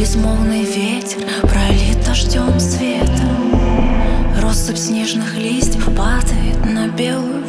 безмолвный ветер пролит дождем света. Россыпь снежных листьев падает на белую